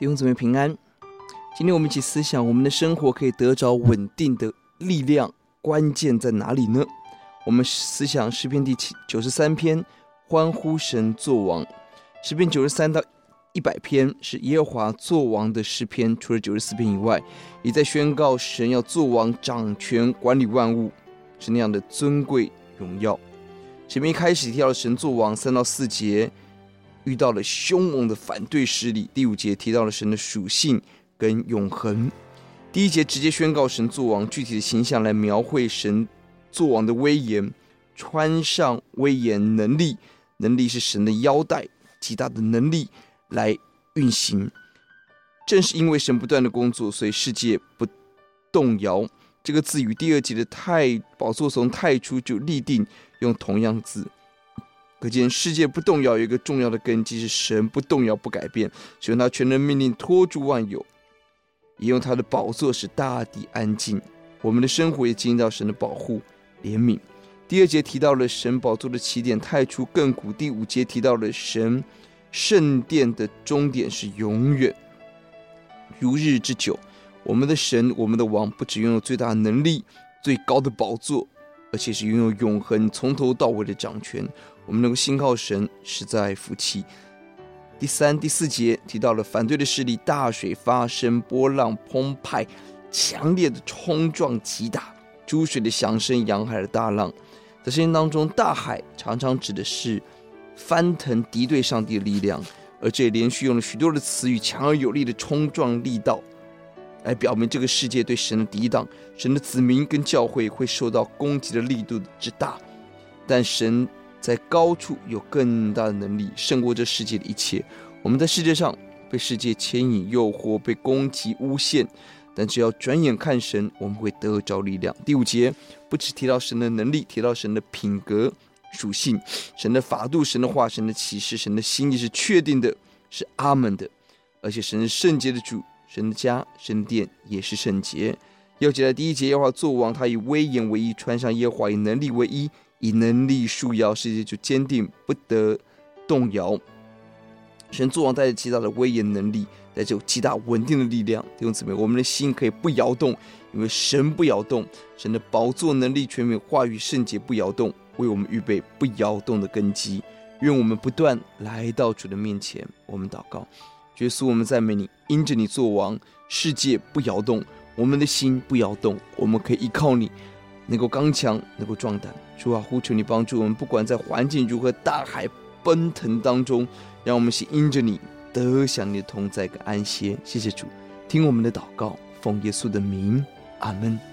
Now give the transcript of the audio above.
弟兄姊妹平安。今天我们一起思想，我们的生活可以得着稳定的力量，关键在哪里呢？我们思想诗篇第七九十三篇，欢呼神作王。诗篇九十三到一百篇是耶和华作王的诗篇，除了九十四篇以外，也在宣告神要作王、掌权、管理万物，是那样的尊贵荣耀。前面一开始提到神作王，三到四节。遇到了凶猛的反对势力。第五节提到了神的属性跟永恒。第一节直接宣告神作王，具体的形象来描绘神作王的威严，穿上威严能力，能力是神的腰带，极大的能力来运行。正是因为神不断的工作，所以世界不动摇。这个字与第二节的太宝座从太初就立定用同样字。可见世界不动摇，有一个重要的根基是神不动摇、不改变，使用他全能命令托住万有，也用他的宝座使大地安静。我们的生活也经历到神的保护、怜悯。第二节提到了神宝座的起点太初亘古，第五节提到了神圣殿的终点是永远，如日之久。我们的神、我们的王，不只拥有最大的能力、最高的宝座，而且是拥有永恒、从头到尾的掌权。我们能够信靠神，实在福气。第三、第四节提到了反对的势力，大水发生，波浪澎湃，强烈的冲撞击打，诸水的响声，洋海的大浪。在圣经当中，大海常常指的是翻腾敌对上帝的力量，而这也连续用了许多的词语，强而有力的冲撞力道，来表明这个世界对神的抵挡，神的子民跟教会会受到攻击的力度之大，但神。在高处有更大的能力胜过这世界的一切。我们在世界上被世界牵引、诱惑、被攻击、诬陷，但只要转眼看神，我们会得着力量。第五节不只提到神的能力，提到神的品格属性、神的法度、神的话、神的启示、神的心意是确定的，是阿门的。而且神是圣洁的主，神的家、神殿也是圣洁。要记得第一节，耶和华作王，他以威严为衣，穿上耶和华以能力为衣。以能力束腰，世界就坚定不得动摇。神作王带着极大的威严能力，带着极大稳定的力量。弟兄姊妹，我们的心可以不摇动，因为神不摇动。神的宝座能力、权柄、话语、圣洁不摇动，为我们预备不摇动的根基。愿我们不断来到主的面前，我们祷告，耶稣，我们赞美你，因着你作王，世界不摇动，我们的心不摇动，我们可以依靠你。能够刚强，能够壮胆，主啊，呼求你帮助我们，不管在环境如何，大海奔腾当中，让我们是因着你得享你的同在跟安歇。谢谢主，听我们的祷告，奉耶稣的名，阿门。